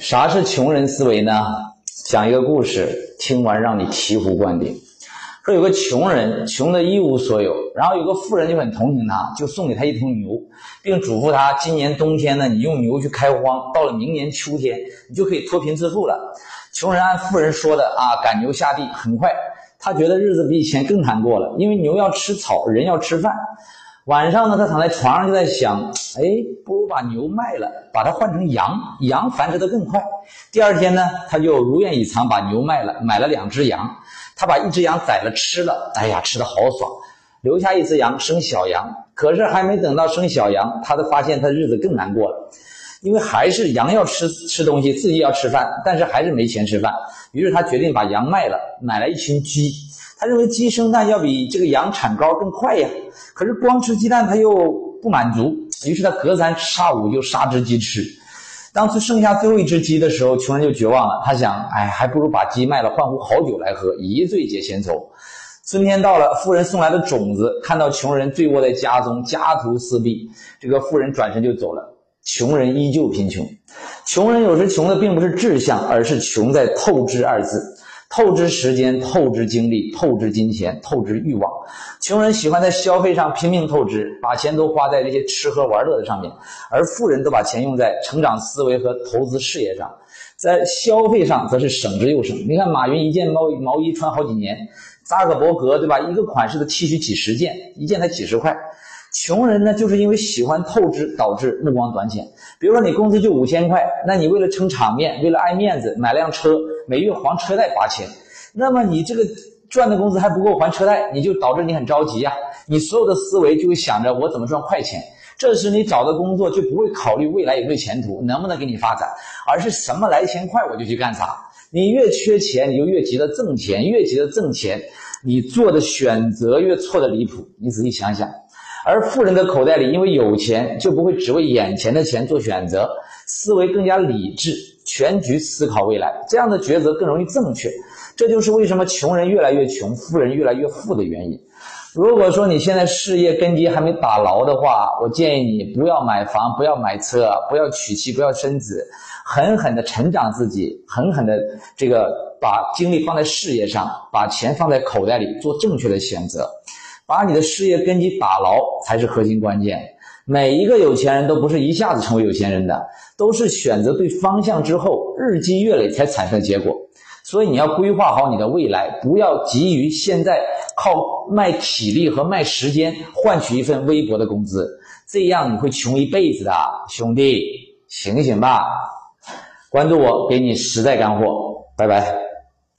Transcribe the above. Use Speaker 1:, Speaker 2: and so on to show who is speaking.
Speaker 1: 啥是穷人思维呢？讲一个故事，听完让你醍醐灌顶。说有个穷人，穷的一无所有，然后有个富人就很同情他，就送给他一头牛，并嘱咐他：今年冬天呢，你用牛去开荒，到了明年秋天，你就可以脱贫致富了。穷人按富人说的啊，赶牛下地，很快他觉得日子比以前更难过了，因为牛要吃草，人要吃饭。晚上呢，他躺在床上就在想：哎，不如把牛卖了，把它换成羊，羊繁殖的更快。第二天呢，他就如愿以偿把牛卖了，买了两只羊。他把一只羊宰了吃了，哎呀，吃的好爽，留下一只羊生小羊。可是还没等到生小羊，他就发现他日子更难过了，因为还是羊要吃吃东西，自己要吃饭，但是还是没钱吃饭。于是他决定把羊卖了，买了一群鸡。他认为鸡生蛋要比这个羊产羔更快呀。可是光吃鸡蛋他又不满足，于是他隔三差五就杀只鸡吃。当最剩下最后一只鸡的时候，穷人就绝望了。他想，哎，还不如把鸡卖了换壶好酒来喝，一醉解千愁。春天到了，富人送来的种子，看到穷人醉卧在家中，家徒四壁，这个富人转身就走了。穷人依旧贫穷。穷人有时穷的并不是志向，而是穷在透支二字。透支时间，透支精力，透支金钱，透支欲望。穷人喜欢在消费上拼命透支，把钱都花在这些吃喝玩乐的上面，而富人都把钱用在成长思维和投资事业上。在消费上则是省之又省。你看，马云一件毛毛衣穿好几年，扎克伯格对吧？一个款式的 T 恤几十件，一件才几十块。穷人呢，就是因为喜欢透支，导致目光短浅。比如说，你工资就五千块，那你为了撑场面，为了爱面子，买辆车，每月还车贷八千，那么你这个赚的工资还不够还车贷，你就导致你很着急呀。你所有的思维就会想着我怎么赚快钱。这时你找的工作就不会考虑未来有没有前途，能不能给你发展，而是什么来钱快我就去干啥。你越缺钱，你就越急着挣钱，越急着挣钱，你做的选择越错的离谱。你仔细想想。而富人的口袋里，因为有钱，就不会只为眼前的钱做选择，思维更加理智，全局思考未来，这样的抉择更容易正确。这就是为什么穷人越来越穷，富人越来越富的原因。如果说你现在事业根基还没打牢的话，我建议你不要买房，不要买车，不要娶妻，不要生子，狠狠的成长自己，狠狠的这个把精力放在事业上，把钱放在口袋里，做正确的选择。把你的事业根基打牢才是核心关键。每一个有钱人都不是一下子成为有钱人的，都是选择对方向之后，日积月累才产生的结果。所以你要规划好你的未来，不要急于现在靠卖体力和卖时间换取一份微薄的工资，这样你会穷一辈子的，兄弟，醒醒吧！关注我，给你实在干货，拜拜。